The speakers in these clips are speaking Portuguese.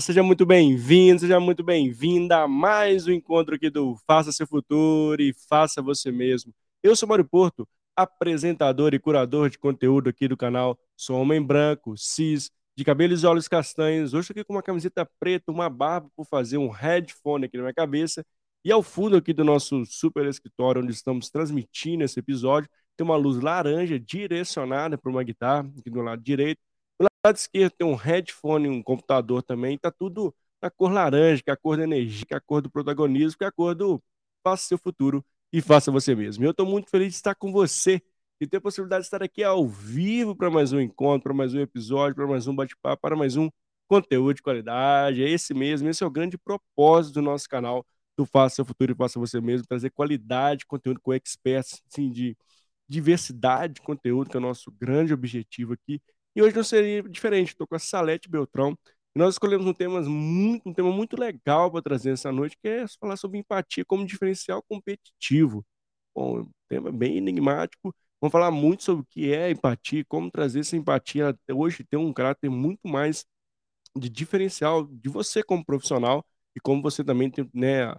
Seja muito bem-vindo, seja muito bem-vinda a mais um encontro aqui do Faça Seu Futuro e Faça Você Mesmo. Eu sou Mário Porto, apresentador e curador de conteúdo aqui do canal. Sou homem branco, cis, de cabelos e olhos castanhos. Hoje aqui com uma camiseta preta, uma barba por fazer um headphone aqui na minha cabeça. E ao fundo aqui do nosso super escritório, onde estamos transmitindo esse episódio, tem uma luz laranja direcionada para uma guitarra, aqui do lado direito lado esquerdo tem um headphone, um computador também, tá tudo na cor laranja, que é a cor da energia, que é a cor do protagonismo, que é a cor do faça seu futuro e faça você mesmo. Eu estou muito feliz de estar com você e ter a possibilidade de estar aqui ao vivo para mais um encontro, para mais um episódio, para mais um bate-papo, para mais um conteúdo de qualidade. É esse mesmo, esse é o grande propósito do nosso canal do Faça Seu Futuro e Faça Você Mesmo, trazer qualidade de conteúdo com experts, assim, de diversidade de conteúdo, que é o nosso grande objetivo aqui, e hoje não seria diferente. Estou com a Salete Beltrão. E nós escolhemos um tema muito, um tema muito legal para trazer essa noite, que é falar sobre empatia como diferencial competitivo. Bom, um tema bem enigmático. Vamos falar muito sobre o que é empatia, como trazer essa empatia hoje tem um caráter muito mais de diferencial de você como profissional e como você também tem, né,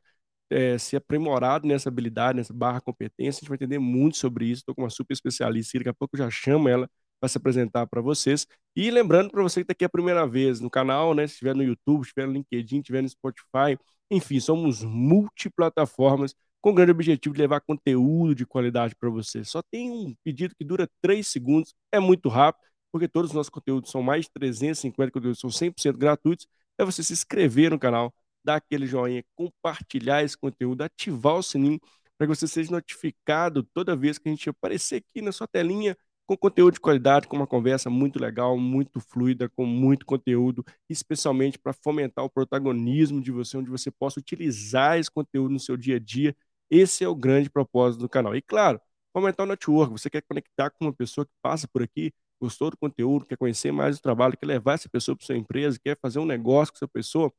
é, se aprimorado nessa habilidade, nessa barra competência. A gente vai entender muito sobre isso. Estou com uma super especialista, daqui a pouco eu já chamo ela para se apresentar para vocês. E lembrando para você que está aqui a primeira vez no canal, né? Se estiver no YouTube, estiver no LinkedIn, estiver no Spotify, enfim, somos multiplataformas com o grande objetivo de levar conteúdo de qualidade para você. Só tem um pedido que dura 3 segundos, é muito rápido, porque todos os nossos conteúdos são mais de 350 conteúdos, são 100% gratuitos. É você se inscrever no canal, dar aquele joinha, compartilhar esse conteúdo, ativar o sininho para que você seja notificado toda vez que a gente aparecer aqui na sua telinha com conteúdo de qualidade, com uma conversa muito legal, muito fluida, com muito conteúdo, especialmente para fomentar o protagonismo de você, onde você possa utilizar esse conteúdo no seu dia a dia. Esse é o grande propósito do canal. E claro, fomentar o network. Você quer conectar com uma pessoa que passa por aqui, gostou do conteúdo, quer conhecer mais o trabalho, quer levar essa pessoa para sua empresa, quer fazer um negócio com essa pessoa,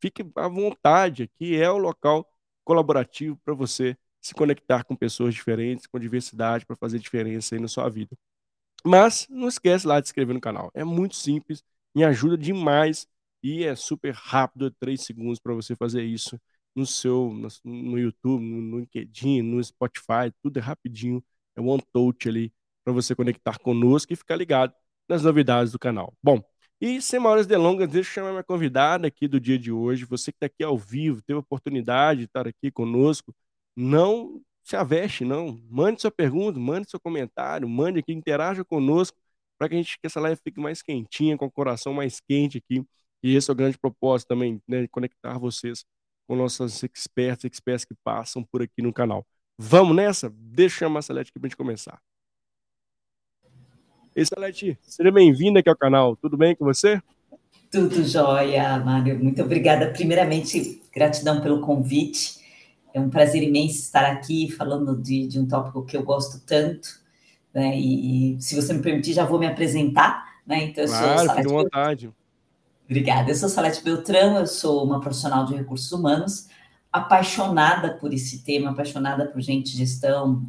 fique à vontade. Aqui é o local colaborativo para você se conectar com pessoas diferentes, com diversidade, para fazer diferença aí na sua vida. Mas não esquece lá de se inscrever no canal. É muito simples, me ajuda demais e é super rápido, é 3 segundos para você fazer isso no seu no, YouTube, no, no, LinkedIn, no Spotify, tudo é rapidinho, é one touch ali para você conectar conosco e ficar ligado nas novidades do canal. Bom, e sem maiores delongas, deixa eu chamar minha convidada aqui do dia de hoje. Você que está aqui ao vivo, teve a oportunidade de estar aqui conosco, não se aveste, não. Mande sua pergunta, mande seu comentário, mande aqui, interaja conosco para que a gente que essa live fique mais quentinha, com o coração mais quente aqui. E esse é o grande propósito também, né, conectar vocês com nossos experts, experts que passam por aqui no canal. Vamos nessa? Deixa eu chamar a Salete aqui para a gente começar. Ei, Salete, seja bem-vinda aqui ao canal. Tudo bem com você? Tudo jóia, Mário. Muito obrigada. Primeiramente, gratidão pelo convite. É um prazer imenso estar aqui falando de, de um tópico que eu gosto tanto. Né? E, e, se você me permitir, já vou me apresentar. Né? Então, eu claro, sou à vontade. Obrigada. Eu sou Salete Beltrão, eu sou uma profissional de recursos humanos, apaixonada por esse tema, apaixonada por gente gestão,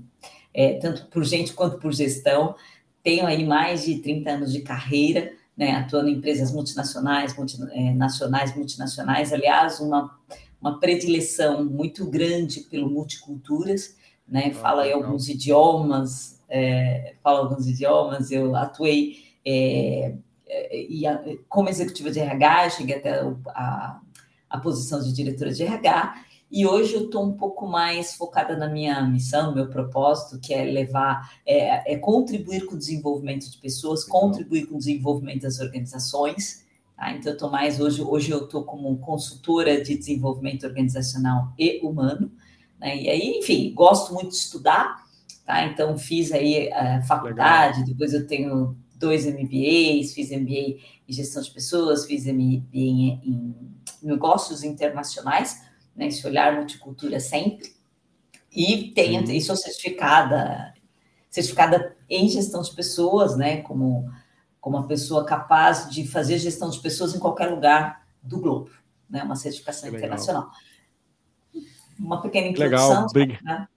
é, tanto por gente quanto por gestão. Tenho aí mais de 30 anos de carreira, né, atuando em empresas multinacionais, multinacionais, é, multinacionais. Aliás, uma uma predileção muito grande pelo multiculturas, né? Fala aí alguns idiomas, é, fala alguns idiomas. Eu atuei é, é, e a, como executiva de RH, cheguei até a, a posição de diretora de RH. E hoje eu estou um pouco mais focada na minha missão, meu propósito, que é levar, é, é contribuir com o desenvolvimento de pessoas, contribuir com o desenvolvimento das organizações, Tá? Então, eu estou mais hoje, hoje eu estou como consultora de desenvolvimento organizacional e humano. Né? E aí, enfim, gosto muito de estudar, tá? Então, fiz aí a eh, faculdade, Legal. depois eu tenho dois MBAs, fiz MBA em gestão de pessoas, fiz MBA em, em negócios internacionais, né? Esse olhar multicultura sempre. E tenho, e sou certificada, certificada em gestão de pessoas, né? Como como uma pessoa capaz de fazer gestão de pessoas em qualquer lugar do globo, né? Uma certificação internacional. Uma pequena introdução. Legal, né?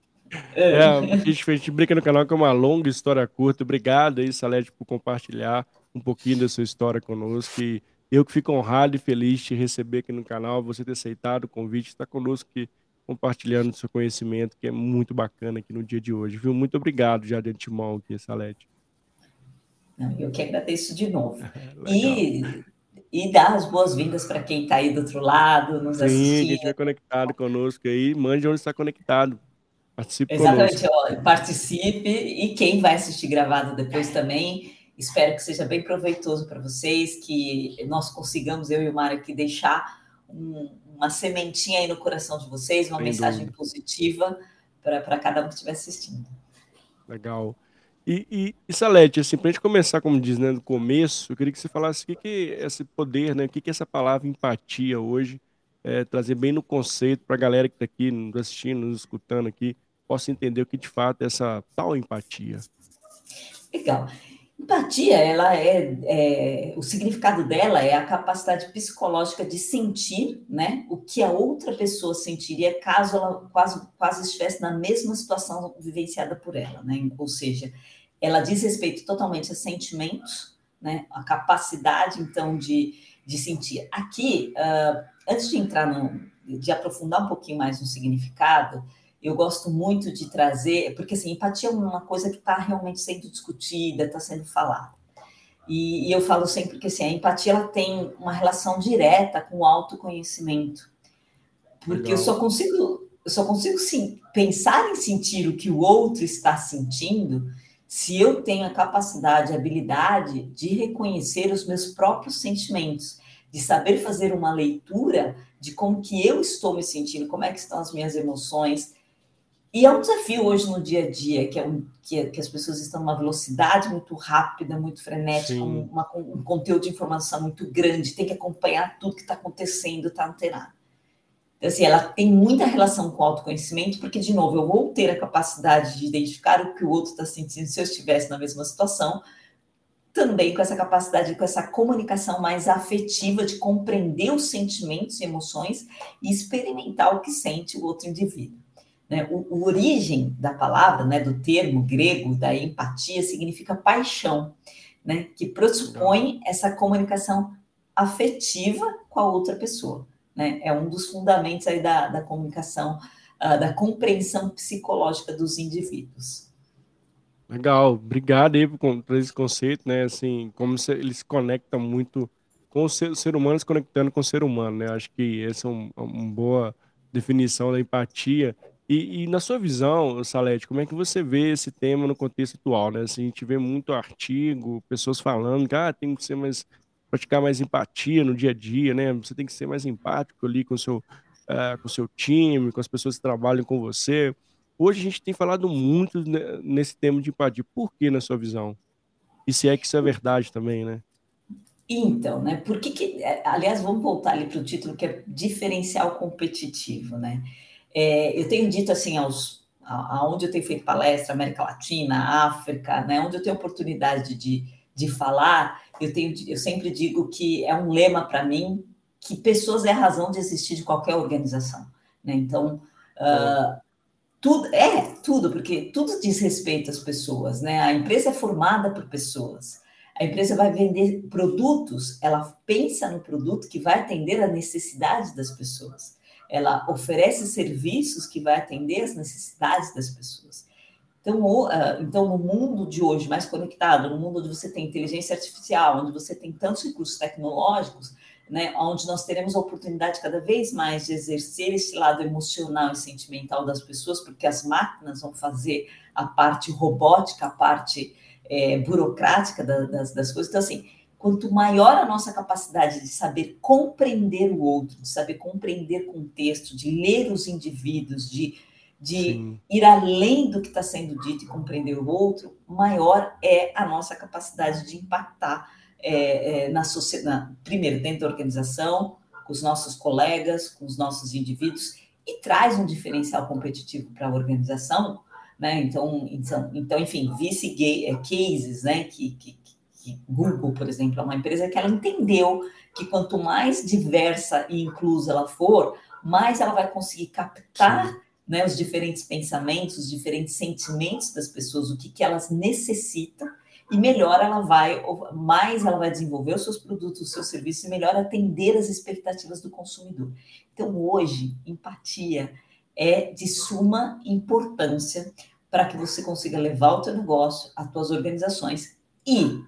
É, a, gente, a gente brinca no canal que é uma longa história curta. Obrigado aí, Salete, por compartilhar um pouquinho da sua história conosco. E Eu que fico honrado e feliz de receber aqui no canal, você ter aceitado o convite, estar conosco aqui compartilhando seu conhecimento, que é muito bacana aqui no dia de hoje, viu? Muito obrigado já de antemão aqui, Salete. Eu que agradeço de novo. e, e dar as boas-vindas para quem está aí do outro lado, nos Sim, assistindo. Sim, quem estiver conectado conosco aí, mande onde está conectado. Participe Exatamente, ó, participe e quem vai assistir gravado depois também. Espero que seja bem proveitoso para vocês, que nós consigamos, eu e o Mário, aqui deixar um, uma sementinha aí no coração de vocês, uma Sem mensagem dúvida. positiva para cada um que estiver assistindo. Legal. E, e, e Salete, assim, para a gente começar, como diz, né, no começo, eu queria que você falasse o que, que esse poder, né, o que, que essa palavra empatia hoje, é, trazer bem no conceito para a galera que está aqui nos assistindo, nos escutando aqui, possa entender o que de fato é essa tal empatia. Legal. Empatia, ela é, é, o significado dela é a capacidade psicológica de sentir, né, o que a outra pessoa sentiria caso ela quase, quase estivesse na mesma situação vivenciada por ela, né? Ou seja, ela diz respeito totalmente a sentimentos, né, a capacidade então de, de sentir. Aqui, uh, antes de entrar no, de aprofundar um pouquinho mais no significado, eu gosto muito de trazer, porque assim, empatia é uma coisa que está realmente sendo discutida, está sendo falada. E, e, eu falo sempre que assim, a empatia ela tem uma relação direta com o autoconhecimento. Porque Legal. eu só consigo, eu só consigo sim, pensar em sentir o que o outro está sentindo se eu tenho a capacidade, a habilidade de reconhecer os meus próprios sentimentos, de saber fazer uma leitura de como que eu estou me sentindo, como é que estão as minhas emoções, e é um desafio hoje no dia a dia, que, é um, que, é, que as pessoas estão numa velocidade muito rápida, muito frenética, um, uma, um conteúdo de informação muito grande, tem que acompanhar tudo que está acontecendo, está antenado. Então, assim, ela tem muita relação com o autoconhecimento, porque, de novo, eu vou ter a capacidade de identificar o que o outro está sentindo se eu estivesse na mesma situação, também com essa capacidade, com essa comunicação mais afetiva de compreender os sentimentos e emoções e experimentar o que sente o outro indivíduo. Né? O, o, origem da palavra, né, do termo grego, da empatia, significa paixão, né, que pressupõe essa comunicação afetiva com a outra pessoa. Né? É um dos fundamentos aí da, da comunicação, uh, da compreensão psicológica dos indivíduos. Legal, obrigado aí por, por esse conceito, né? Assim, como se, ele se conecta muito com o ser, ser, humano se conectando com o ser humano, né? Acho que essa é um, uma boa definição da empatia e, e, na sua visão, Salete, como é que você vê esse tema no contexto atual? Né? Assim, a gente vê muito artigo, pessoas falando que ah, tem que ser mais, praticar mais empatia no dia a dia, né? Você tem que ser mais empático ali com o seu, uh, com seu time, com as pessoas que trabalham com você. Hoje a gente tem falado muito nesse tema de empatia. Por que, na sua visão? E se é que isso é verdade também, né? Então, né? Por que, que é, aliás, vamos voltar ali para o título que é diferencial competitivo, né? É, eu tenho dito assim aos aonde eu tenho feito palestra, América Latina, África, né, onde eu tenho oportunidade de, de falar, eu, tenho, eu sempre digo que é um lema para mim que pessoas é a razão de existir de qualquer organização. Né? Então, uh, tudo é tudo, porque tudo diz respeito às pessoas. Né? A empresa é formada por pessoas. A empresa vai vender produtos, ela pensa no produto que vai atender a necessidade das pessoas ela oferece serviços que vai atender as necessidades das pessoas. Então, o, uh, então, no mundo de hoje mais conectado, no mundo onde você tem inteligência artificial, onde você tem tantos recursos tecnológicos, né, onde nós teremos a oportunidade cada vez mais de exercer esse lado emocional e sentimental das pessoas, porque as máquinas vão fazer a parte robótica, a parte é, burocrática da, das, das coisas. Então, assim, quanto maior a nossa capacidade de saber compreender o outro, de saber compreender contexto, de ler os indivíduos, de, de ir além do que está sendo dito e compreender o outro, maior é a nossa capacidade de impactar é, é, na sociedade, primeiro dentro da organização, com os nossos colegas, com os nossos indivíduos, e traz um diferencial competitivo para a organização, né? Então, então, então enfim, vice-cases, né? Que, que, Google, por exemplo, é uma empresa que ela entendeu que quanto mais diversa e inclusa ela for, mais ela vai conseguir captar né, os diferentes pensamentos, os diferentes sentimentos das pessoas, o que, que elas necessitam, e melhor ela vai, mais ela vai desenvolver os seus produtos, os seus serviços e melhor atender as expectativas do consumidor. Então, hoje, empatia é de suma importância para que você consiga levar o teu negócio, as tuas organizações e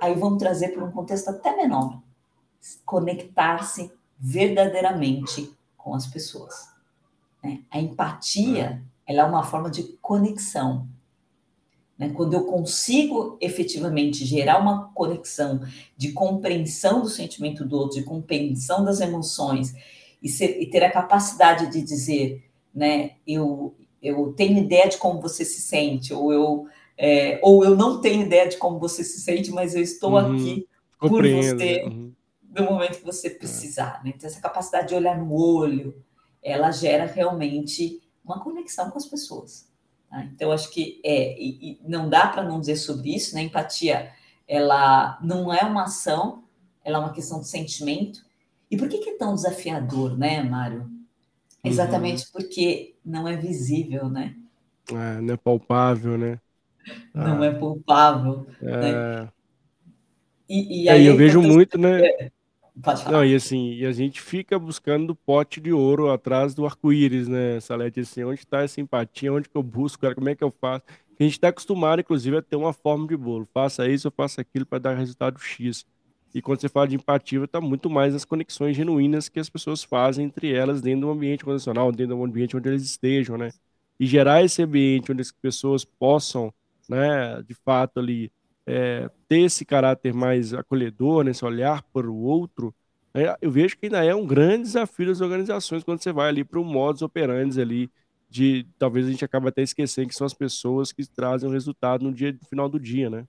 aí vamos trazer para um contexto até menor, conectar-se verdadeiramente com as pessoas. Né? A empatia, é. ela é uma forma de conexão. Né? Quando eu consigo efetivamente gerar uma conexão de compreensão do sentimento do outro, de compreensão das emoções, e, ser, e ter a capacidade de dizer, né, eu, eu tenho ideia de como você se sente, ou eu, é, ou eu não tenho ideia de como você se sente, mas eu estou uhum, aqui por você uhum. no momento que você precisar. Né? Então, essa capacidade de olhar no olho, ela gera realmente uma conexão com as pessoas. Tá? Então, acho que é, e, e não dá para não dizer sobre isso, né? Empatia, ela não é uma ação, ela é uma questão de sentimento. E por que, que é tão desafiador, né, Mário? Uhum. Exatamente uhum. porque não é visível, né? É, não é palpável, né? Não ah. é palpável. É... Né? E, e é, aí é, eu vejo muito, né? É. Não, e assim, e a gente fica buscando o pote de ouro atrás do arco-íris, né, Salete? Assim, onde está essa empatia? Onde que eu busco? Cara, como é que eu faço? A gente está acostumado, inclusive, a ter uma forma de bolo. Faça isso, eu faço aquilo para dar resultado X. E quando você fala de empatia, está muito mais nas conexões genuínas que as pessoas fazem entre elas dentro do ambiente condicional, dentro do ambiente onde eles estejam, né? E gerar esse ambiente onde as pessoas possam, né, de fato ali, é, ter esse caráter mais acolhedor, né, esse olhar para o outro, é, eu vejo que ainda é um grande desafio das organizações quando você vai ali para um modus operandi ali, de talvez a gente acabe até esquecendo que são as pessoas que trazem o resultado no dia no final do dia, né?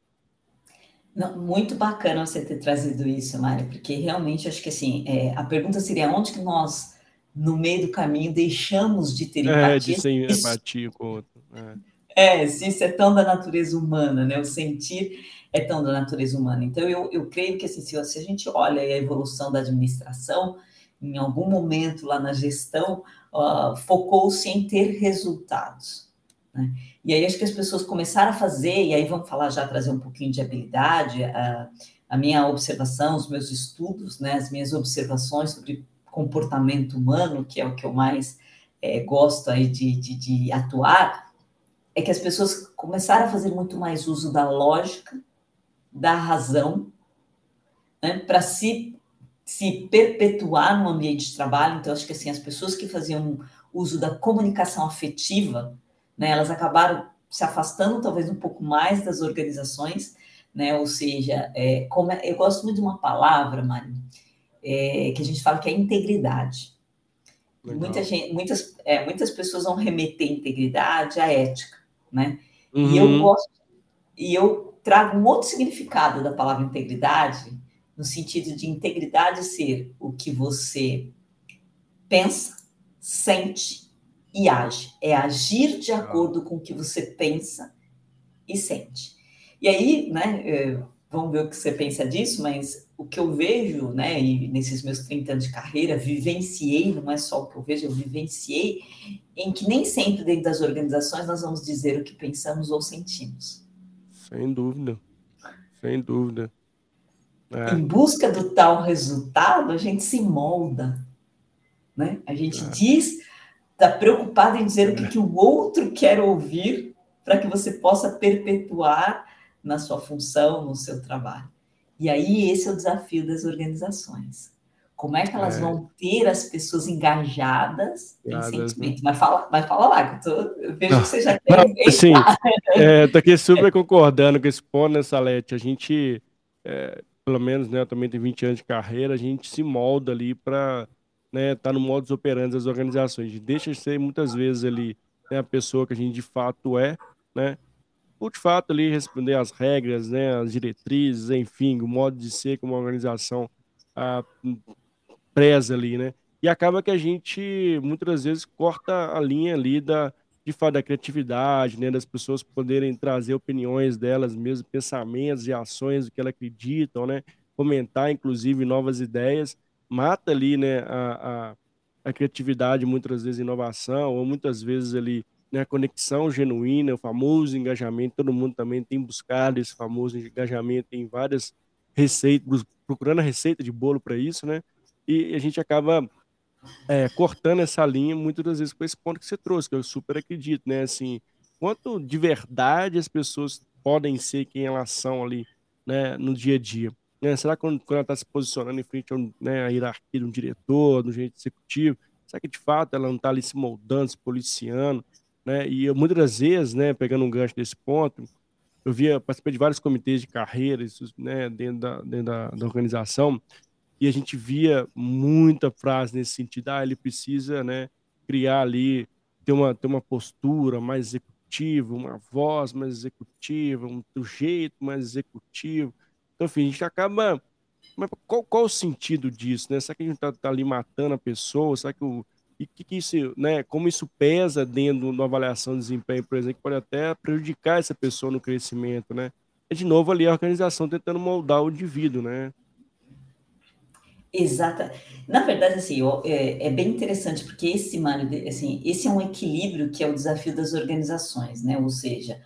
Não, muito bacana você ter trazido isso, Mário, porque realmente acho que assim, é, a pergunta seria onde que nós, no meio do caminho, deixamos de ter empatia? É, de ser empatia com o outro. É. É, isso é tão da natureza humana, né? O sentir é tão da natureza humana. Então, eu, eu creio que assim, se, se a gente olha a evolução da administração, em algum momento lá na gestão, uh, focou-se em ter resultados. Né? E aí acho que as pessoas começaram a fazer, e aí vamos falar já, trazer um pouquinho de habilidade, a, a minha observação, os meus estudos, né, as minhas observações sobre comportamento humano, que é o que eu mais é, gosto aí de, de, de atuar, é que as pessoas começaram a fazer muito mais uso da lógica, da razão, né, para se, se perpetuar no ambiente de trabalho. Então, acho que assim, as pessoas que faziam uso da comunicação afetiva, né, elas acabaram se afastando talvez um pouco mais das organizações, né, ou seja, é, como é, eu gosto muito de uma palavra, Mari, é, que a gente fala que é integridade. Muita gente, muitas, é, muitas pessoas vão remeter integridade à ética né? Uhum. E eu uhum. gosto, e eu trago um outro significado da palavra integridade, no sentido de integridade ser o que você pensa, sente e age. É agir de acordo com o que você pensa e sente. E aí, né, é, vamos ver o que você pensa disso, mas o que eu vejo, né, e nesses meus 30 anos de carreira, vivenciei, não é só o que eu vejo, eu vivenciei, em que nem sempre dentro das organizações nós vamos dizer o que pensamos ou sentimos. Sem dúvida, sem dúvida. É. Em busca do tal resultado, a gente se molda, né? A gente é. diz, está preocupado em dizer é. o que, que o outro quer ouvir para que você possa perpetuar na sua função, no seu trabalho. E aí esse é o desafio das organizações. Como é que elas é. vão ter as pessoas engajadas em sentimento? Mas fala, mas fala lá, que eu, tô, eu vejo não, que você já tem. Não, sim, é, tô aqui super concordando com esse ponto, né, Salete? A gente, é, pelo menos, né, eu também tenho 20 anos de carreira, a gente se molda ali para né, estar tá no modus operandi das organizações. A gente deixa de ser muitas vezes ali né, a pessoa que a gente de fato é, né? Por de fato ali responder às regras, né, as diretrizes, enfim, o modo de ser que uma organização a, preza ali, né? E acaba que a gente muitas vezes corta a linha ali da de fato da criatividade, né, das pessoas poderem trazer opiniões delas mesmas, pensamentos e ações do que elas acreditam, né? Comentar inclusive novas ideias, mata ali, né, a, a, a criatividade muitas vezes inovação ou muitas vezes ali né, a conexão genuína, o famoso engajamento, todo mundo também tem buscado esse famoso engajamento em várias receitas, procurando a receita de bolo para isso, né? E a gente acaba é, cortando essa linha muitas das vezes com esse ponto que você trouxe, que eu super acredito, né? Assim, quanto de verdade as pessoas podem ser quem elas são ali, né, no dia a dia. Né? Será que quando, quando ela está se posicionando em frente a né, a hierarquia de um diretor, do jeito executivo, será que de fato ela não está ali se moldando, se policiando? Né? E eu, muitas das vezes, né, pegando um gancho desse ponto, eu via, participei de vários comitês de carreira né, dentro, da, dentro da, da organização, e a gente via muita frase nesse sentido, ah, ele precisa né, criar ali, ter uma, ter uma postura mais executiva, uma voz mais executiva, um, um jeito mais executivo. Então, enfim, a gente acaba. Mas qual, qual o sentido disso, né? Será que a gente está tá ali matando a pessoa? Será que o. E que, que isso, né? Como isso pesa dentro da avaliação de desempenho, por exemplo, que pode até prejudicar essa pessoa no crescimento, né? É de novo ali a organização tentando moldar o indivíduo, né? Exata. Na verdade, assim, é, é, bem interessante, porque esse, assim, esse é um equilíbrio que é o desafio das organizações, né? Ou seja,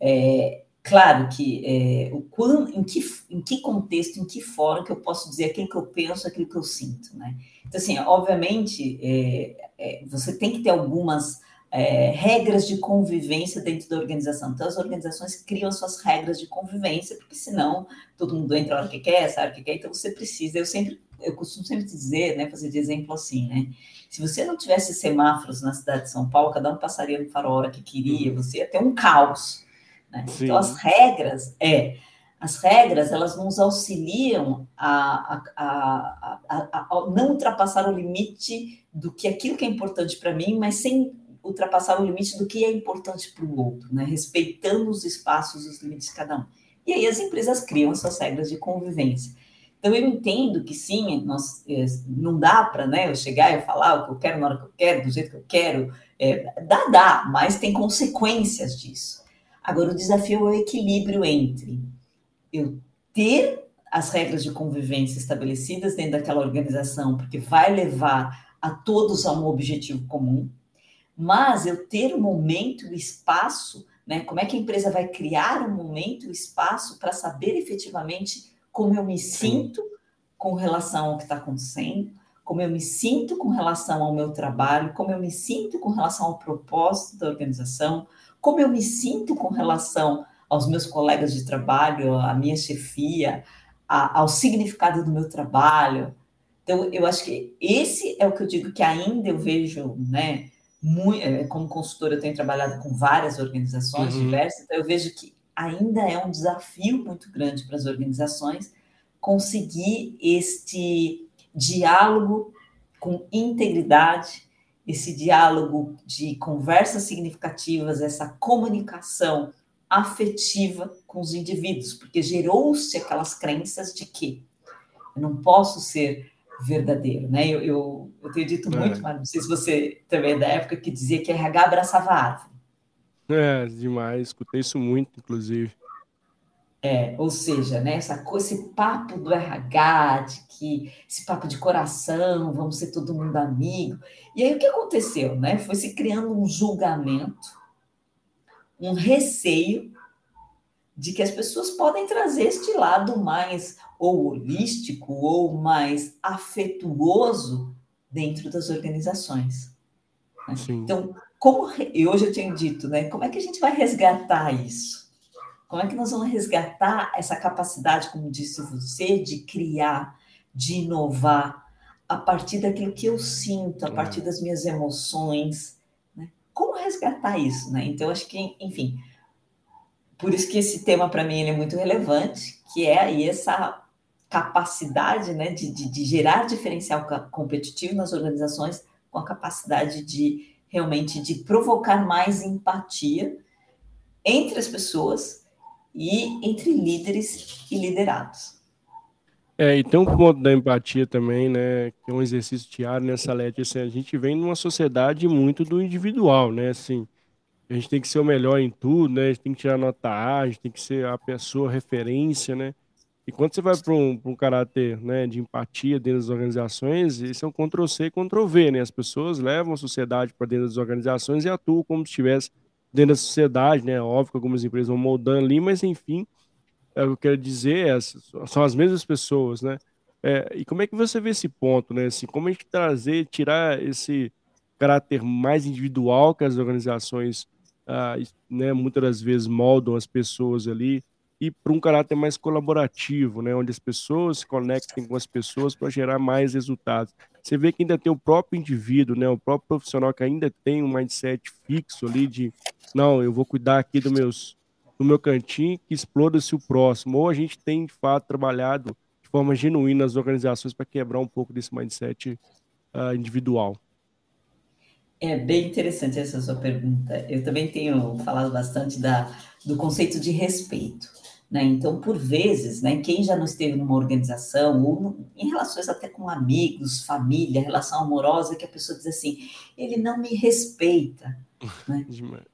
é, claro que é, o quando, em, que, em que contexto, em que fórum que eu posso dizer aquilo que eu penso, aquilo que eu sinto, né? Então, assim, obviamente, é, é, você tem que ter algumas é, regras de convivência dentro da organização. Então, as organizações criam suas regras de convivência, porque senão todo mundo entra a hora que quer, sabe o que quer, então você precisa. Eu sempre, eu costumo sempre dizer, né, fazer de exemplo assim, né? Se você não tivesse semáforos na cidade de São Paulo, cada um passaria no farol a hora que queria, uhum. você ia ter um caos. Né? Então, as regras, é, as regras, elas nos auxiliam a, a, a, a, não ultrapassar o limite do que aquilo que é importante para mim, mas sem ultrapassar o limite do que é importante para o outro, né? respeitando os espaços e os limites de cada um. E aí as empresas criam suas regras de convivência. Então eu entendo que sim, nós, é, não dá para né, eu chegar e falar o que eu quero na hora que eu quero, do jeito que eu quero. É, dá, dá, mas tem consequências disso. Agora, o desafio é o equilíbrio entre eu ter as regras de convivência estabelecidas dentro daquela organização, porque vai levar a todos a um objetivo comum, mas eu ter o momento, o espaço, né? Como é que a empresa vai criar um momento, o espaço para saber efetivamente como eu me sinto com relação ao que está acontecendo, como eu me sinto com relação ao meu trabalho, como eu me sinto com relação ao propósito da organização, como eu me sinto com relação aos meus colegas de trabalho, à minha chefia, a, ao significado do meu trabalho. Então, eu acho que esse é o que eu digo que ainda eu vejo, né? Muito, é, como consultora, eu tenho trabalhado com várias organizações uhum. diversas, então eu vejo que ainda é um desafio muito grande para as organizações conseguir este diálogo com integridade, esse diálogo de conversas significativas, essa comunicação afetiva com os indivíduos, porque gerou-se aquelas crenças de que eu não posso ser verdadeiro, né? Eu, eu, eu tenho dito é. muito, mas não sei se você também é da época que dizia que RH abraçava a árvore. É, demais, escutei isso muito, inclusive. É, ou seja, né, essa, esse papo do RH, de que esse papo de coração, vamos ser todo mundo amigo. E aí o que aconteceu? Né? Foi se criando um julgamento, um receio de que as pessoas podem trazer este lado mais ou holístico ou mais afetuoso dentro das organizações. Né? Então, como e hoje eu tenho dito, né, como é que a gente vai resgatar isso? Como é que nós vamos resgatar essa capacidade, como disse você, de criar, de inovar a partir daquilo que eu sinto, a partir é. das minhas emoções? Né? Como resgatar isso? Né? Então, acho que, enfim, por isso que esse tema para mim é muito relevante, que é aí essa capacidade né, de, de, de gerar diferencial competitivo nas organizações com a capacidade de realmente de provocar mais empatia entre as pessoas e entre líderes e liderados. É, e tem um ponto da empatia também, né, que é um exercício diário né, Lete, assim, a gente vem numa sociedade muito do individual, né, assim, a gente tem que ser o melhor em tudo, né, a gente tem que tirar nota A, a gente tem que ser a pessoa referência, né, E quando você vai para um, um caráter né, de empatia dentro das organizações, isso é um Ctrl-C e Ctrl-V, né? As pessoas levam a sociedade para dentro das organizações e atuam como se estivesse dentro da sociedade, né? Óbvio que algumas empresas vão moldando ali, mas enfim, é, eu quero dizer é, são as mesmas pessoas, né? É, e como é que você vê esse ponto, né? Assim, como a gente trazer, tirar esse caráter mais individual que as organizações, ah, né, muitas das vezes moldam as pessoas ali, e para um caráter mais colaborativo, né, onde as pessoas se conectem com as pessoas para gerar mais resultados. Você vê que ainda tem o próprio indivíduo, né, o próprio profissional que ainda tem um mindset fixo ali de, não, eu vou cuidar aqui do, meus, do meu cantinho, que exploda-se o próximo. Ou a gente tem, de fato, trabalhado de forma genuína nas organizações para quebrar um pouco desse mindset uh, individual. É bem interessante essa sua pergunta. Eu também tenho falado bastante da, do conceito de respeito. Né? Então, por vezes, né, quem já não esteve numa organização, ou em relações até com amigos, família, relação amorosa, que a pessoa diz assim, ele não me respeita. Né? Demais.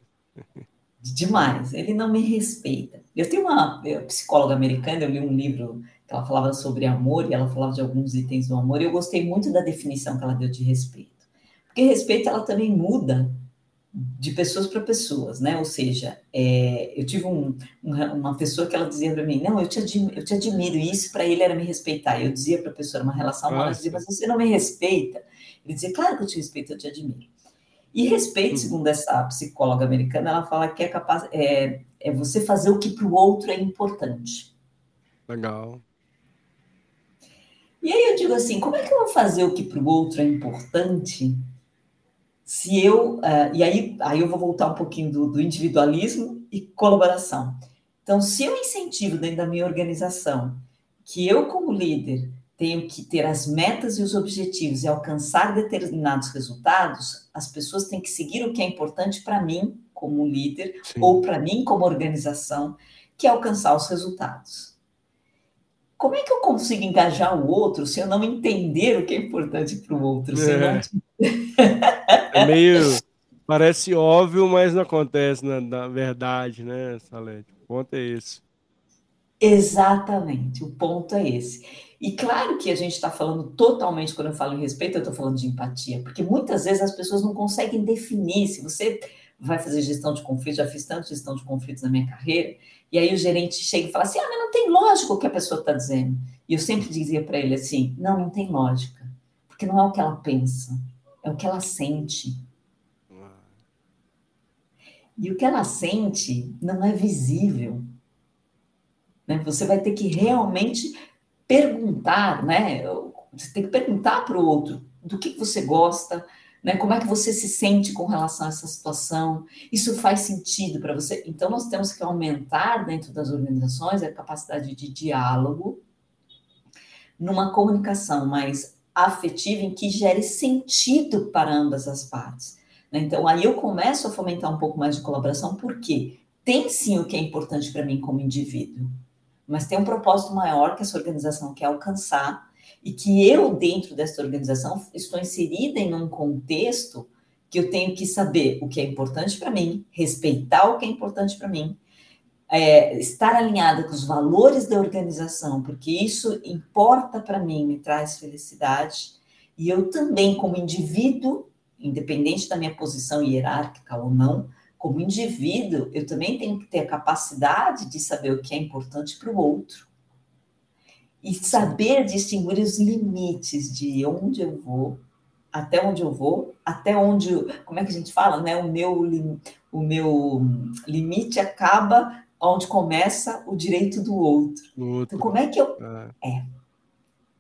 Demais, ele não me respeita. Eu tenho uma eu, psicóloga americana, eu li um livro que ela falava sobre amor, e ela falava de alguns itens do amor, e eu gostei muito da definição que ela deu de respeito. Porque respeito, ela também muda de pessoas para pessoas, né? Ou seja, é, eu tive um, uma pessoa que ela dizia para mim, não, eu te, admiro, eu te admiro, e isso para ele era me respeitar. Eu dizia para a pessoa, uma relação, ela dizia, mas você não me respeita. Ele dizia, claro que eu te respeito, eu te admiro. E respeito, uhum. segundo essa psicóloga americana, ela fala que é capaz, é, é você fazer o que para o outro é importante. Legal. E aí eu digo assim, como é que eu vou fazer o que para o outro é importante se eu. Uh, e aí, aí eu vou voltar um pouquinho do, do, individualismo e colaboração. Então, se eu incentivo dentro da minha organização que eu, como líder, tenho que ter as metas e os objetivos e alcançar determinados resultados, as pessoas têm que seguir o que é importante para mim, como líder, Sim. ou para mim, como organização, que é alcançar os resultados. Como é que eu consigo engajar o outro se eu não entender o que é importante para o outro? Se é. eu não é meio. Parece óbvio, mas não acontece na, na verdade, né, Salete? O ponto é esse. Exatamente, o ponto é esse. E claro que a gente está falando totalmente, quando eu falo em respeito, eu estou falando de empatia, porque muitas vezes as pessoas não conseguem definir. Se você vai fazer gestão de conflitos, já fiz tanto gestão de conflitos na minha carreira, e aí o gerente chega e fala assim: ah, mas não tem lógica o que a pessoa está dizendo. E eu sempre dizia para ele assim: não, não tem lógica, porque não é o que ela pensa, é o que ela sente. E o que ela sente não é visível. Né? Você vai ter que realmente perguntar, né? Você tem que perguntar para o outro do que você gosta, né? Como é que você se sente com relação a essa situação? Isso faz sentido para você? Então, nós temos que aumentar dentro das organizações a capacidade de diálogo numa comunicação mais afetiva em que gere sentido para ambas as partes. Né? Então, aí eu começo a fomentar um pouco mais de colaboração, porque tem sim o que é importante para mim como indivíduo, mas tem um propósito maior que essa organização quer alcançar e que eu, dentro dessa organização, estou inserida em um contexto que eu tenho que saber o que é importante para mim, respeitar o que é importante para mim, é, estar alinhada com os valores da organização, porque isso importa para mim, me traz felicidade, e eu também, como indivíduo, independente da minha posição hierárquica ou não, como indivíduo, eu também tenho que ter a capacidade de saber o que é importante para o outro. E saber distinguir os limites de onde eu vou, até onde eu vou, até onde, como é que a gente fala, né? O meu, o meu limite acaba onde começa o direito do outro. outro. Então, como é que eu. É. é.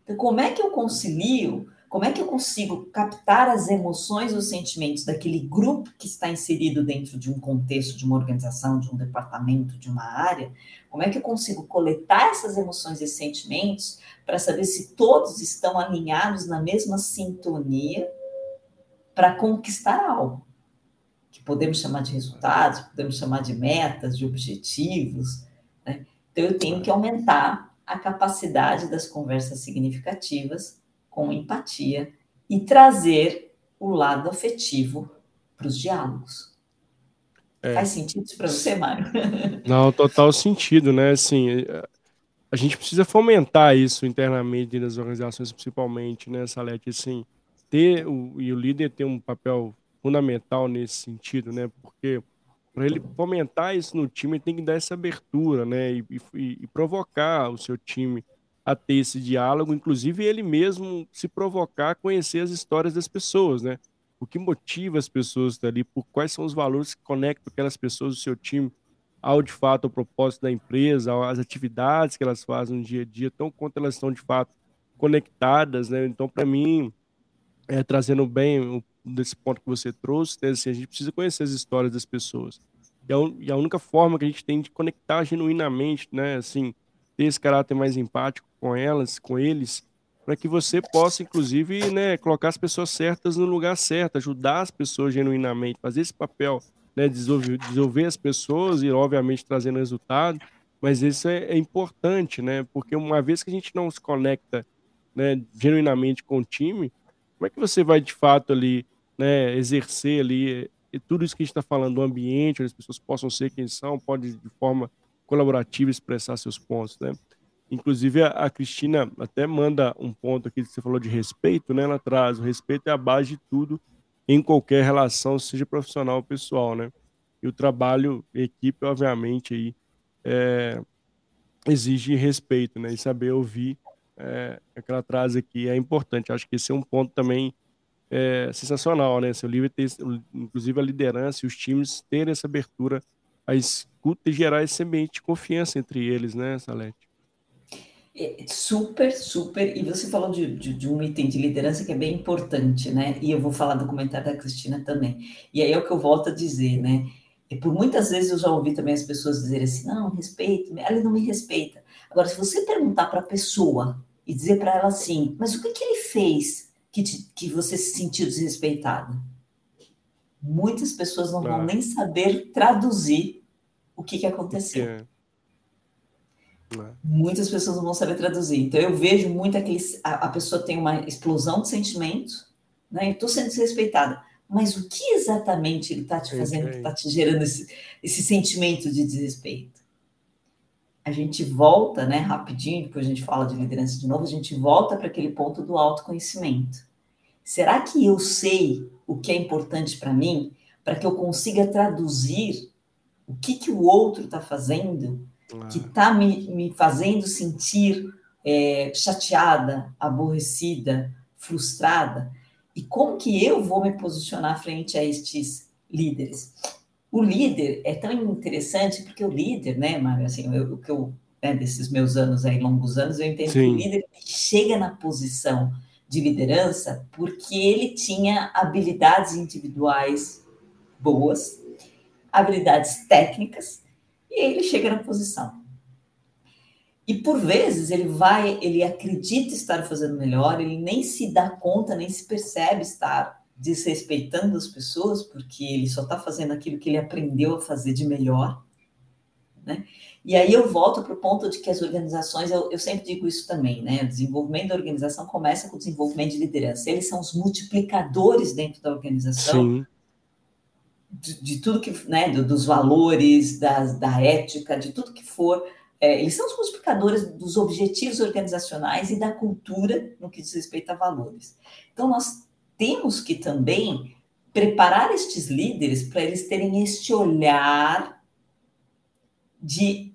Então, como é que eu concilio? Como é que eu consigo captar as emoções e os sentimentos daquele grupo que está inserido dentro de um contexto, de uma organização, de um departamento, de uma área? Como é que eu consigo coletar essas emoções e sentimentos para saber se todos estão alinhados na mesma sintonia para conquistar algo? Podemos chamar de resultados, podemos chamar de metas, de objetivos. Né? Então, eu tenho que aumentar a capacidade das conversas significativas com empatia e trazer o lado afetivo para os diálogos. É. Faz sentido isso para você, Mário? Não, total sentido, né? Assim, a gente precisa fomentar isso internamente nas organizações, principalmente, né, Salete? Assim, ter o, e o líder tem um papel fundamental nesse sentido, né? Porque para ele fomentar isso no time, ele tem que dar essa abertura, né? E, e, e, provocar o seu time a ter esse diálogo, inclusive ele mesmo se provocar a conhecer as histórias das pessoas, né? O que motiva as pessoas ali, por quais são os valores que conectam aquelas pessoas do seu time ao de fato ao propósito da empresa, às atividades que elas fazem no dia a dia, tão quanto elas estão de fato conectadas, né? Então, para mim, é, trazendo bem desse ponto que você trouxe, né, assim, a gente precisa conhecer as histórias das pessoas. E a, e a, única forma que a gente tem de conectar genuinamente, né, assim, ter esse caráter mais empático com elas, com eles, para que você possa, inclusive, né, colocar as pessoas certas no lugar certo, ajudar as pessoas genuinamente, fazer esse papel, né, desenvolver, desenvolver as pessoas e, obviamente, trazendo resultado, mas isso é, é importante, né, porque uma vez que a gente não se conecta né, genuinamente com o time, como é que você vai, de fato, ali né, exercer ali e tudo isso que a gente está falando, do ambiente, onde as pessoas possam ser quem são, pode de forma colaborativa expressar seus pontos, né? Inclusive a, a, Cristina até manda um ponto aqui que você falou de respeito, né? Ela traz o respeito é a base de tudo em qualquer relação, seja profissional ou pessoal, né? E o trabalho equipe, obviamente, aí é, exige respeito, né? E saber ouvir é, é que ela traz aqui é importante. Acho que esse é um ponto também é, sensacional, né? Seu livro tem, inclusive, a liderança e os times terem essa abertura à escuta e gerar esse ambiente de confiança entre eles, né, Salete? É, super, super. E você falou de, de, de, um item de liderança que é bem importante, né? E eu vou falar do comentário da Cristina também. E aí é o que eu volto a dizer, né? E por muitas vezes eu já ouvi também as pessoas dizerem assim: não, respeito, ela não me respeita. Agora, se você perguntar para a pessoa e dizer para ela assim, mas o que, que ele fez que, te, que você se sentiu desrespeitada. Muitas pessoas não vão nem saber traduzir o que, que aconteceu. É. Muitas pessoas não vão saber traduzir. Então, eu vejo muito aquele. A, a pessoa tem uma explosão de sentimentos, né? Eu estou sendo desrespeitada. Mas o que exatamente ele está te fazendo, que está te gerando esse, esse sentimento de desrespeito? A gente volta, né, rapidinho, depois a gente fala de liderança de novo, a gente volta para aquele ponto do autoconhecimento. Será que eu sei o que é importante para mim, para que eu consiga traduzir o que, que o outro está fazendo, ah. que está me, me fazendo sentir é, chateada, aborrecida, frustrada? E como que eu vou me posicionar frente a estes líderes? O líder é tão interessante porque o líder, né, Mário, assim, o que eu, né, desses meus anos aí, longos anos, eu entendo Sim. que o líder chega na posição de liderança porque ele tinha habilidades individuais boas, habilidades técnicas, e ele chega na posição. E por vezes ele vai, ele acredita estar fazendo melhor, ele nem se dá conta, nem se percebe estar desrespeitando as pessoas, porque ele só está fazendo aquilo que ele aprendeu a fazer de melhor. Né? E aí eu volto para o ponto de que as organizações, eu, eu, sempre digo isso também, né? O desenvolvimento da organização começa com o desenvolvimento de liderança. Eles são os multiplicadores dentro da organização. De, de, tudo que, né, do, dos valores, das, da ética, de tudo que for. É, eles são os multiplicadores dos objetivos organizacionais e da cultura no que diz respeito a valores. Então, nós temos que também preparar estes líderes para eles terem este olhar de,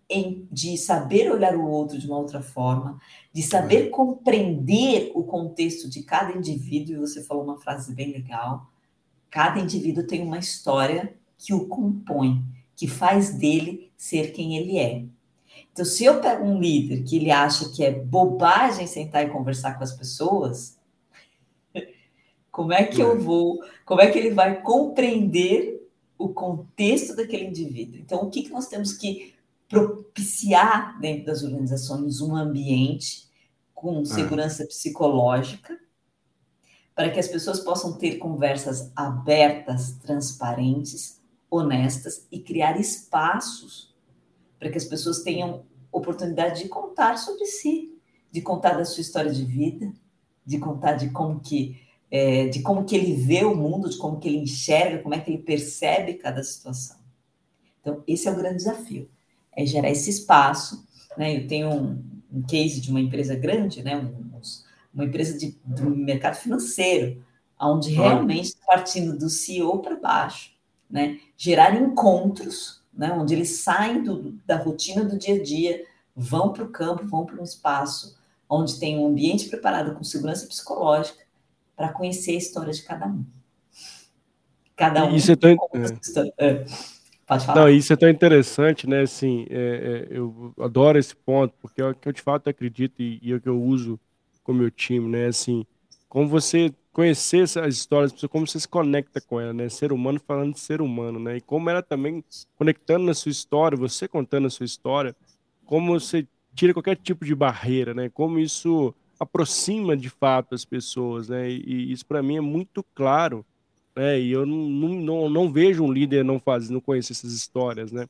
de saber olhar o outro de uma outra forma, de saber uhum. compreender o contexto de cada indivíduo, e você falou uma frase bem legal. Cada indivíduo tem uma história que o compõe, que faz dele ser quem ele é. Então, se eu pego um líder que ele acha que é bobagem sentar e conversar com as pessoas, como é que eu é. vou, como é que ele vai compreender o contexto daquele indivíduo? Então, o que, que nós temos que propiciar dentro das organizações um ambiente com é. segurança psicológica para que as pessoas possam ter conversas abertas, transparentes, honestas e criar espaços para que as pessoas tenham oportunidade de contar sobre si, de contar da sua história de vida, de contar de como que é, de como que ele vê o mundo, de como que ele enxerga, como é que ele percebe cada situação. Então, esse é o grande desafio, é gerar esse espaço. Né? Eu tenho um, um case de uma empresa grande, né, uma empresa de, do mercado financeiro, onde realmente partindo do CEO para baixo, né, gerar encontros, né, onde eles saem do, da rotina do dia a dia, vão para o campo, vão para um espaço onde tem um ambiente preparado com segurança psicológica para conhecer a história de cada um. Cada um. Isso é tão... É. Pode falar. Não, isso é tão interessante, né? Assim, é, é, eu adoro esse ponto, porque é o que eu de fato acredito e, e é o que eu uso com o meu time, né? Assim, como você conhecer essas histórias, como você se conecta com ela, né? Ser humano falando de ser humano, né? E como ela também conectando na sua história, você contando a sua história, como você tira qualquer tipo de barreira, né? Como isso aproxima de fato as pessoas, né? E, isso para mim é muito claro né? E eu não, não, não vejo um líder não fazer, não conhecer essas histórias, né?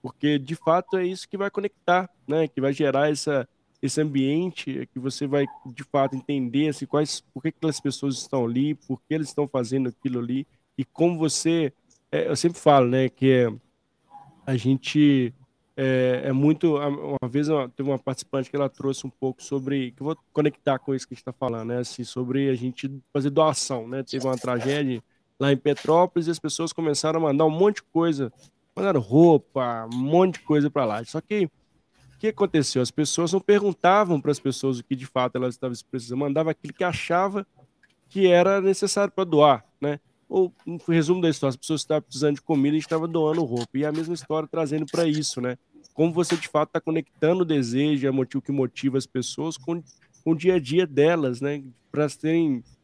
Porque de fato é isso que vai conectar, né? Que vai gerar essa esse ambiente que você vai de fato entender assim, quais, por que aquelas pessoas estão ali, por que eles estão fazendo aquilo ali e como você, é, eu sempre falo, né, que é, a gente é, é, muito. Uma vez teve uma participante que ela trouxe um pouco sobre. que eu vou conectar com isso que a gente está falando, né? Assim, sobre a gente fazer doação, né? Teve uma tragédia lá em Petrópolis e as pessoas começaram a mandar um monte de coisa, mandaram roupa, um monte de coisa para lá. Só que o que aconteceu? As pessoas não perguntavam para as pessoas o que de fato elas estavam precisando, mandavam aquilo que achava que era necessário para doar, né? Ou, um resumo da história, as pessoas estavam precisando de comida e estavam doando roupa. E a mesma história trazendo para isso, né? Como você de fato está conectando o desejo, o que motiva as pessoas com, com o dia a dia delas, né? Para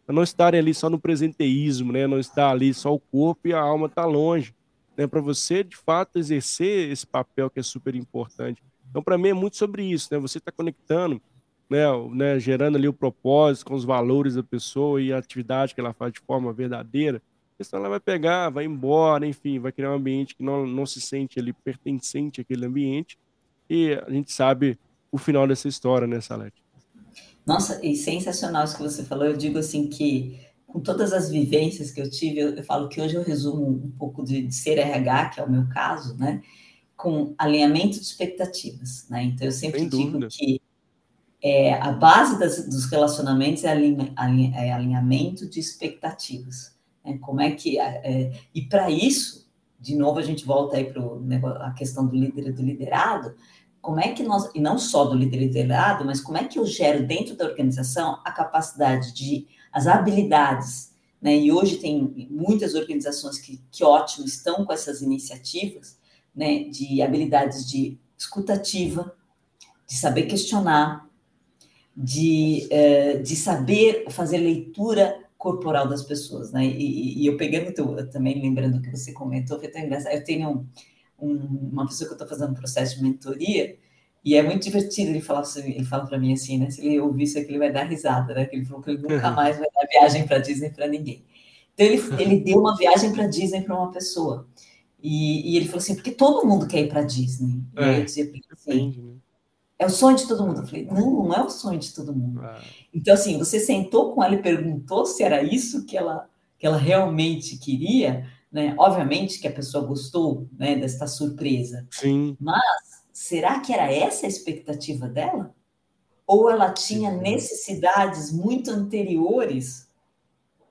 não estarem ali só no presenteísmo, né? Não estar ali só o corpo e a alma está longe, né? Para você de fato exercer esse papel que é super importante. Então, para mim é muito sobre isso, né? Você está conectando, né, né? Gerando ali o propósito com os valores da pessoa e a atividade que ela faz de forma verdadeira. Senão ela vai pegar, vai embora, enfim, vai criar um ambiente que não, não se sente ali pertencente àquele ambiente. E a gente sabe o final dessa história, né, Salete? Nossa, e sensacional isso que você falou. Eu digo assim que com todas as vivências que eu tive, eu, eu falo que hoje eu resumo um pouco de, de, ser RH, que é o meu caso, né? Com alinhamento de expectativas, né? Então eu sempre Sem digo que é, a base das, dos relacionamentos é, é, alinhamento de expectativas. Né? Como é que é, e para isso, de novo a gente volta aí para a questão do líder e do liderado como é que nós, e não só do líder liderado, mas como é que eu gero dentro da organização a capacidade de, as habilidades, né? E hoje tem muitas organizações que, que ótimo, estão com essas iniciativas, né? De habilidades de escutativa, de saber questionar, de, uh, de saber fazer leitura corporal das pessoas, né? E, e eu peguei muito, também lembrando que você comentou, foi tão engraçado, eu tenho um, um, uma pessoa que eu estou fazendo um processo de mentoria, e é muito divertido ele falar assim, ele fala para mim assim, né? Se ele ouvir isso aqui, ele vai dar risada, né? Que ele falou que ele nunca uhum. mais vai dar viagem para Disney para ninguém. Então ele, uhum. ele deu uma viagem para Disney para uma pessoa. E, e, ele falou assim, porque todo mundo quer ir para Disney. E é, eu dizia assim, né? É o sonho de todo mundo. Eu falei, não, não é o sonho de todo mundo. É. Então, assim, você sentou com ela e perguntou se era isso que ela, que ela realmente queria, né? Obviamente que a pessoa gostou né, desta surpresa. Sim. Mas será que era essa a expectativa dela? Ou ela tinha necessidades muito anteriores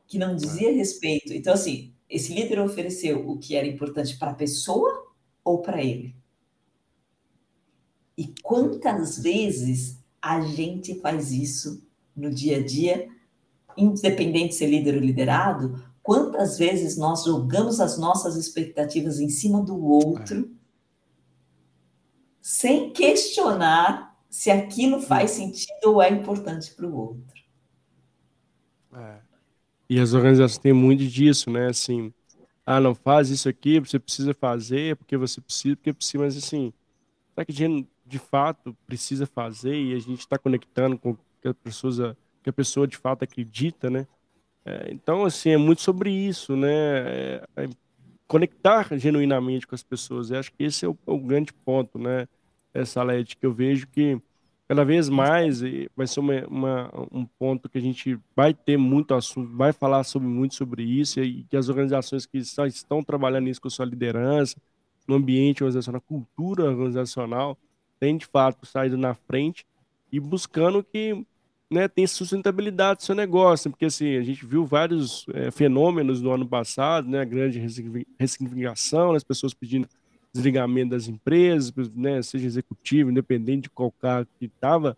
que não dizia respeito? Então, assim, esse líder ofereceu o que era importante para a pessoa ou para ele? E quantas vezes a gente faz isso no dia a dia, independente de ser líder ou liderado, Quantas vezes nós jogamos as nossas expectativas em cima do outro, é. sem questionar se aquilo faz sentido ou é importante para o outro? É. E as organizações têm muito disso, né? Assim, ah, não faz isso aqui, você precisa fazer, porque você precisa, porque precisa, mas assim, será que a gente de fato precisa fazer e a gente está conectando com que a pessoa, que a pessoa de fato acredita, né? É, então, assim, é muito sobre isso, né? É, é conectar genuinamente com as pessoas. Eu acho que esse é o, o grande ponto, né? Essa LED que eu vejo que cada vez mais vai ser uma, uma, um ponto que a gente vai ter muito assunto, vai falar sobre muito sobre isso e que as organizações que estão, trabalhando isso com sua liderança, no ambiente organizacional, na cultura organizacional, tem de fato saído na frente e buscando que né, tenha sustentabilidade do seu negócio, porque assim, a gente viu vários é, fenômenos no ano passado, né, grande ressignificação, né, as pessoas pedindo desligamento das empresas, né, seja executivo, independente de qual cargo que estava,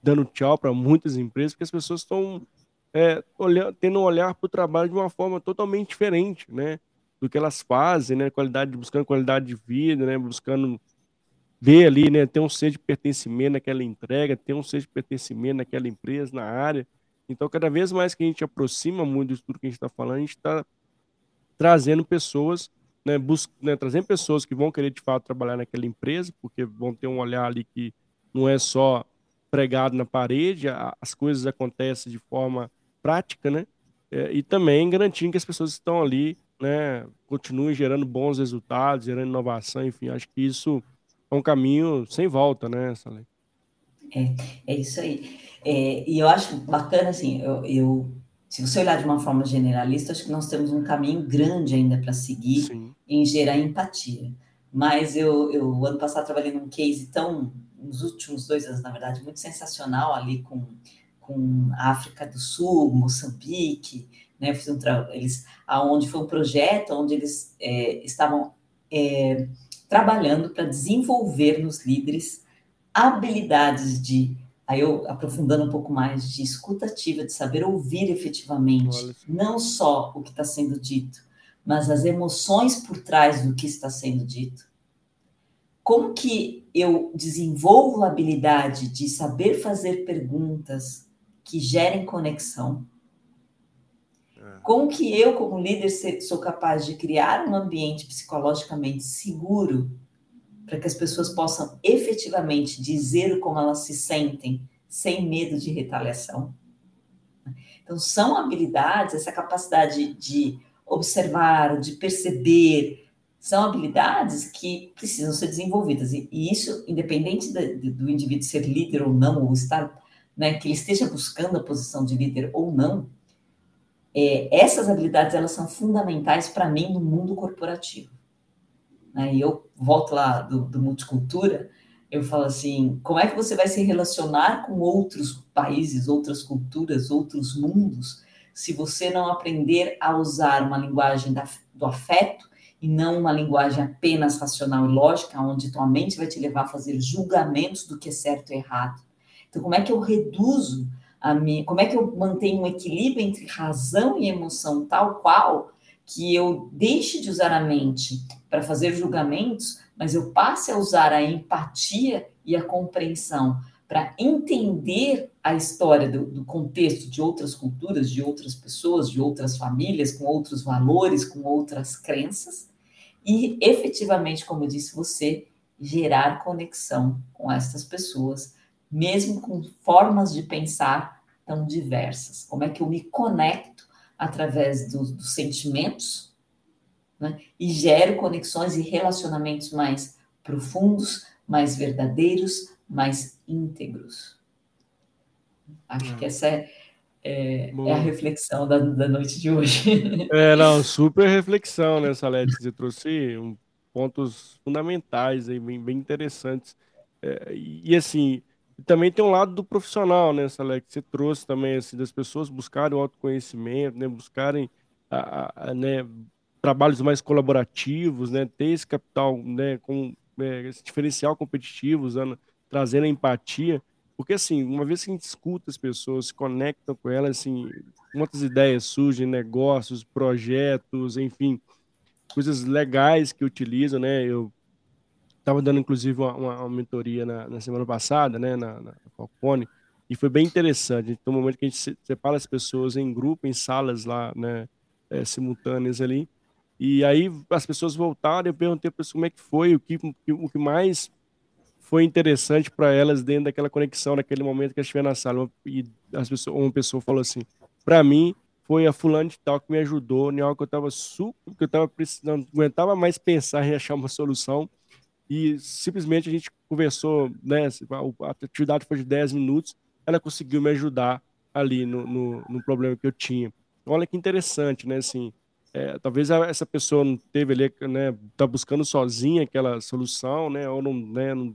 dando tchau para muitas empresas, porque as pessoas estão é, tendo um olhar para o trabalho de uma forma totalmente diferente, né, do que elas fazem, né, qualidade, buscando qualidade de vida, né, buscando ver ali, né, ter um senso de pertencimento naquela entrega, ter um senso de pertencimento naquela empresa, na área. Então, cada vez mais que a gente aproxima muito de tudo que a gente está falando, a gente está trazendo pessoas né, né, trazendo pessoas que vão querer de fato trabalhar naquela empresa, porque vão ter um olhar ali que não é só pregado na parede, a, as coisas acontecem de forma prática, né? É, e também garantindo que as pessoas que estão ali, né, continuem gerando bons resultados, gerando inovação, enfim, acho que isso é um caminho sem volta, né, Salé? É, é isso aí. É, e eu acho bacana, assim, eu, eu se você olhar de uma forma generalista, acho que nós temos um caminho grande ainda para seguir Sim. em gerar empatia. Mas eu, eu, ano passado, trabalhei num case tão, nos últimos dois anos, na verdade, muito sensacional ali com, com a África do Sul, Moçambique, né? Fiz um eles, aonde foi um projeto onde eles é, estavam é, trabalhando para desenvolver nos líderes habilidades de aí eu aprofundando um pouco mais de escutativa, de saber ouvir efetivamente, não só o que está sendo dito, mas as emoções por trás do que está sendo dito. Como que eu desenvolvo a habilidade de saber fazer perguntas que gerem conexão? Como que eu, como líder, sou capaz de criar um ambiente psicologicamente seguro para que as pessoas possam efetivamente dizer como elas se sentem, sem medo de retaliação. Então, são habilidades, essa capacidade de observar, de perceber, são habilidades que precisam ser desenvolvidas. E, isso, independente do indivíduo ser líder ou não, ou estar, né, que ele esteja buscando a posição de líder ou não, é, essas habilidades elas são fundamentais para mim no mundo corporativo né? E eu volto lá do, do multicultura, eu falo assim, como é que você vai se relacionar com outros países, outras culturas, outros mundos, se você não aprender a usar uma linguagem da, do afeto e não uma linguagem apenas racional e lógica, onde tua mente vai te levar a fazer julgamentos do que é certo e errado. Então, como é que eu reduzo a como é que eu mantenho um equilíbrio entre razão e emoção tal qual que eu deixe de usar a mente para fazer julgamentos, mas eu passe a usar a empatia e a compreensão para entender a história do, do, contexto de outras culturas, de outras pessoas, de outras famílias, com outros valores, com outras crenças, e efetivamente, como disse você, gerar conexão com essas pessoas, mesmo com formas de pensar tão diversas. Como é que eu me conecto através do, dos sentimentos, né? e gero conexões e relacionamentos mais profundos, mais verdadeiros, mais íntegros. Acho é. que essa é, é, é, a reflexão da, da noite de hoje. É, não, super reflexão, né, Salete? Você trouxe um, pontos fundamentais aí, bem, bem interessantes. É, e assim, e também tem um lado do profissional, né, que você trouxe também, assim, das pessoas buscarem o autoconhecimento, né, buscarem a, a, né, trabalhos mais colaborativos, né, ter esse capital, né, com é, esse diferencial competitivo, usando, trazendo a empatia, porque assim, uma vez que a gente escuta as pessoas, se conecta com elas, assim, muitas ideias surgem, negócios, projetos, enfim, coisas legais que utilizam, né, eu estava dando inclusive uma, uma, uma mentoria na, na, semana passada, né, na, na Falcone, e foi bem interessante. Tem um momento que a gente separa as pessoas em grupo, em salas lá, né, é, simultâneas ali, e aí as pessoas voltaram, eu perguntei para como é que foi, o que, o que mais foi interessante para elas dentro daquela conexão, naquele momento que elas estiveram na sala. E as pessoas, uma pessoa falou assim: para mim, foi a fulano de tal que me ajudou em algo que eu estava super, que eu estava precisando, não aguentava mais pensar em achar uma solução e simplesmente a gente conversou, né? A atividade foi de 10 minutos, ela conseguiu me ajudar ali no, no, no problema que eu tinha. Então, olha que interessante, né? Assim, é, talvez essa pessoa não teve ali, né? Tá buscando sozinha aquela solução, né? Ou não, né, não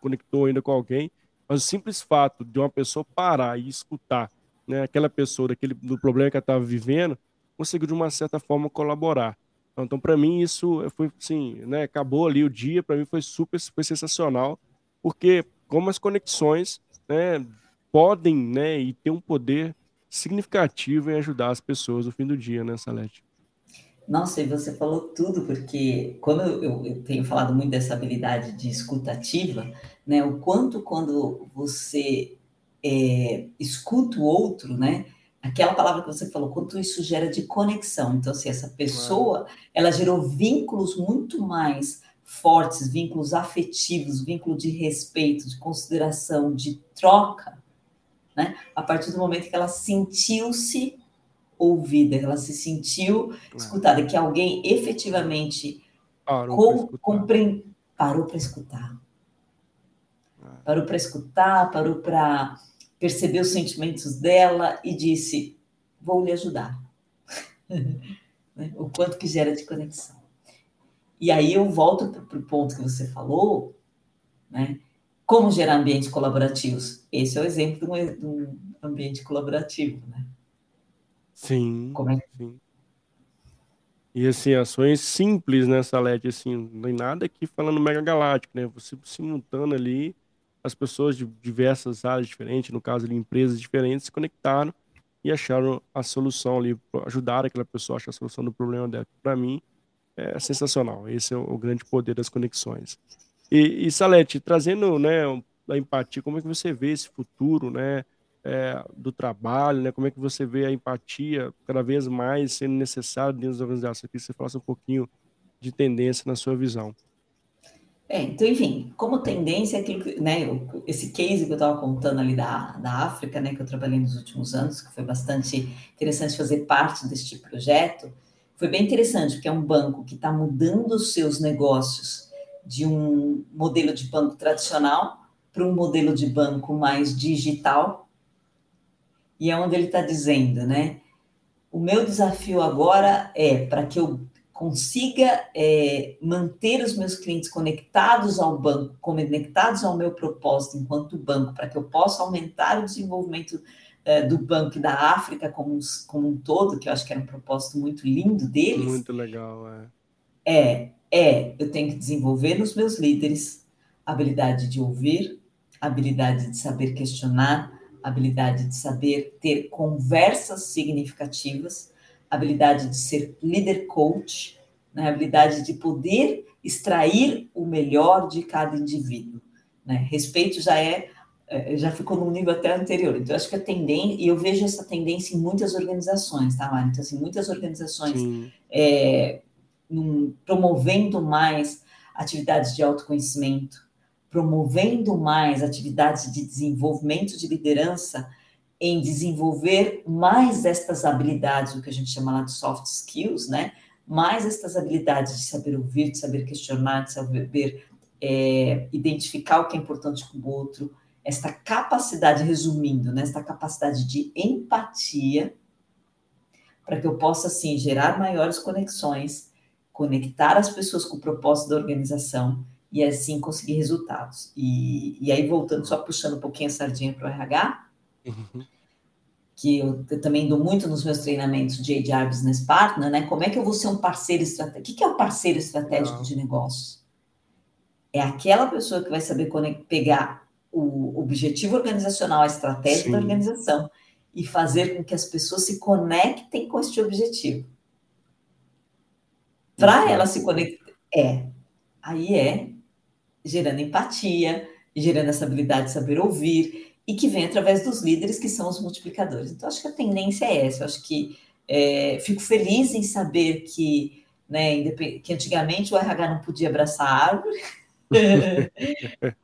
conectou ainda com alguém. Mas o simples fato de uma pessoa parar e escutar né, aquela pessoa daquele, do problema que ela estava vivendo, conseguiu, de uma certa forma, colaborar. Então, para mim, isso foi assim, né, acabou ali o dia, para mim foi super, foi sensacional, porque como as conexões né, podem né, e ter um poder significativo em ajudar as pessoas no fim do dia, né, Salete? Nossa, e você falou tudo, porque quando eu, eu, tenho falado muito dessa habilidade de escutativa, né, o quanto quando você é, escuta o outro, né, aquela palavra que você falou, quanto isso gera de conexão. Então, se assim, essa pessoa, ela gerou vínculos muito mais fortes, vínculos afetivos, vínculo de respeito, de consideração, de troca, né, a partir do momento que ela sentiu-se ouvida, ela se sentiu escutada, que alguém efetivamente parou para escutar. Parou para escutar, parou para perceber os sentimentos dela e disse: Vou lhe ajudar. Né? o quanto que gera de conexão. E aí eu volto para o ponto que você falou, né? Como gerar ambientes colaborativos? Esse é o exemplo de um, ambiente colaborativo, né? Sim. Como é? Sim. E assim, ações simples, né, Salete? Assim, não tem nada aqui falando mega galáctico, né? Você simultando ali, as pessoas de diversas áreas diferentes, no caso de empresas diferentes, se conectaram e acharam a solução ali, ajudaram aquela pessoa a achar a solução do problema dela. Para mim, é sensacional. Esse é o grande poder das conexões. E, e Salete, trazendo né, a empatia, como é que você vê esse futuro, né? é, do trabalho, né? Como é que você vê a empatia cada vez mais sendo necessária dentro das organizações? Que você falasse um pouquinho de tendência na sua visão. É, então, enfim, como tendência, aquilo que, né, esse case que eu estava contando ali da, da África, né, que eu trabalhei nos últimos anos, que foi bastante interessante fazer parte deste projeto, foi bem interessante, porque é um banco que está mudando os seus negócios de um modelo de banco tradicional para um modelo de banco mais digital, e é onde ele está dizendo, né? O meu desafio agora é para que eu consiga é, manter os meus clientes conectados ao banco, conectados ao meu propósito enquanto banco, para que eu possa aumentar o desenvolvimento é, do banco e da África como, como um todo, que eu acho que era um propósito muito lindo deles. Muito legal, é. É, é, eu tenho que desenvolver nos meus líderes a habilidade de ouvir, a habilidade de saber questionar, habilidade de saber ter conversas significativas, habilidade de ser líder coach, né? habilidade de poder extrair o melhor de cada indivíduo. Né? Respeito já é, é já ficou num nível até anterior. Então, acho que a tendência, e eu vejo essa tendência em muitas organizações, tá, Mari? Então, assim, muitas organizações é, num, promovendo mais atividades de autoconhecimento, promovendo mais atividades de desenvolvimento de liderança, em desenvolver mais estas habilidades, o que a gente chama lá de soft skills, né? Mais estas habilidades de saber ouvir, de saber questionar, de saber é, identificar o que é importante com o outro, esta capacidade, resumindo, né? Esta capacidade de empatia, para que eu possa, assim, gerar maiores conexões, conectar as pessoas com o propósito da organização e assim conseguir resultados. E, e aí, voltando, só puxando um pouquinho a sardinha para o RH, uhum. Que eu, eu, também dou muito nos meus treinamentos de HR Business Partner, né? Como é que eu vou ser um parceiro estratégico? O que, que é o um parceiro estratégico Não. de negócios? É aquela pessoa que vai saber pegar o objetivo organizacional, a estratégia Sim. da organização e fazer com que as pessoas se conectem com este objetivo. Para ela se conectar, é, aí é gerando empatia, gerando essa habilidade de saber ouvir, e que vem através dos líderes, que são os multiplicadores. Então, acho que a tendência é essa. Eu acho que é, fico feliz em saber que, né, que antigamente o RH não podia abraçar a árvore,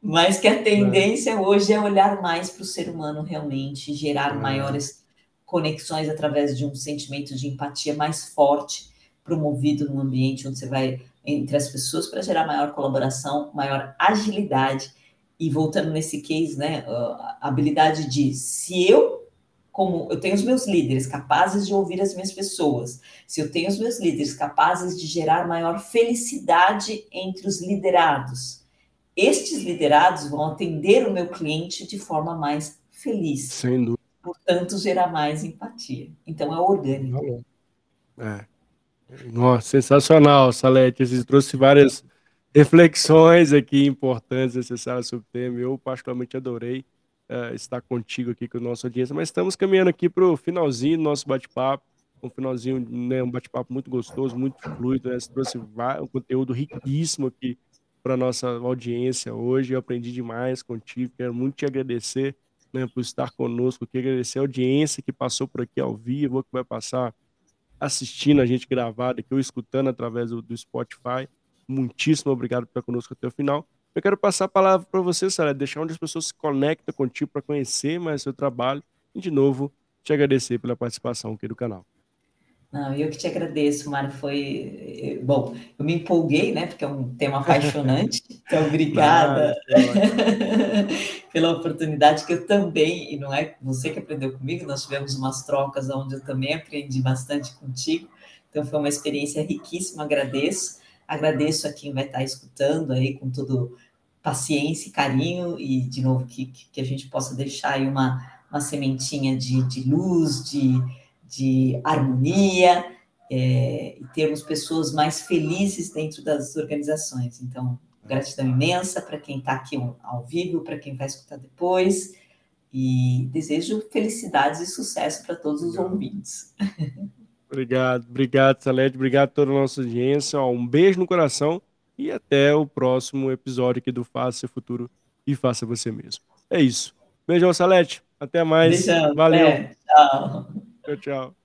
mas que a tendência hoje é olhar mais para o ser humano realmente, gerar é. maiores conexões através de um sentimento de empatia mais forte, promovido num ambiente onde você vai entre as pessoas para gerar maior colaboração, maior agilidade. E voltando nesse case, né, a habilidade de se eu, como eu tenho os meus líderes capazes de ouvir as minhas pessoas, se eu tenho os meus líderes capazes de gerar maior felicidade entre os liderados, estes liderados vão atender o meu cliente de forma mais feliz. Sem dúvida. Portanto, gerar mais empatia. Então, é orgânico. É. Nossa, sensacional, Salete. Você trouxe várias reflexões aqui importantes, necessárias sobre o tema. Eu, particularmente, adorei uh, estar contigo aqui com a nossa audiência. Mas estamos caminhando aqui para o finalzinho do nosso bate-papo. Um finalzinho, né, um bate-papo muito gostoso, muito fluido. Né? Você trouxe um conteúdo riquíssimo aqui para nossa audiência hoje. Eu aprendi demais contigo. Quero muito te agradecer né, por estar conosco aqui. Agradecer a audiência que passou por aqui ao vivo, que vai passar assistindo a gente gravado aqui ou escutando através do, do Spotify. Muitíssimo obrigado por estar conosco até o final. Eu quero passar a palavra para você, Sara, deixar onde as pessoas se conectam contigo para conhecer mais seu trabalho e, de novo, te agradecer pela participação aqui do canal. Não, eu que te agradeço, Mário. Foi eh, bom. Eu me empolguei, né? Porque é um tema apaixonante. Então, obrigada pela oportunidade que eu também. E não é você que aprendeu comigo. Nós tivemos umas trocas onde eu também aprendi bastante contigo. Então, foi uma experiência riquíssima. Agradeço. Agradeço a quem vai estar escutando aí com todo paciência e carinho e de novo que, que a gente possa deixar aí uma, uma sementinha de, de luz, de de harmonia é, e termos pessoas mais felizes dentro das organizações. Então, gratidão imensa para quem está aqui ao vivo, para quem vai escutar depois, e desejo felicidades e sucesso para todos os ouvintes. Obrigado, obrigado, Salete, obrigado a toda a nossa audiência. um beijo no coração e até o próximo episódio aqui do Faça Seu Futuro e Faça Você Mesmo. É isso. Beijão, Salete. Até mais. Beijão, Valeu. É, tchau. Tchau, tchau.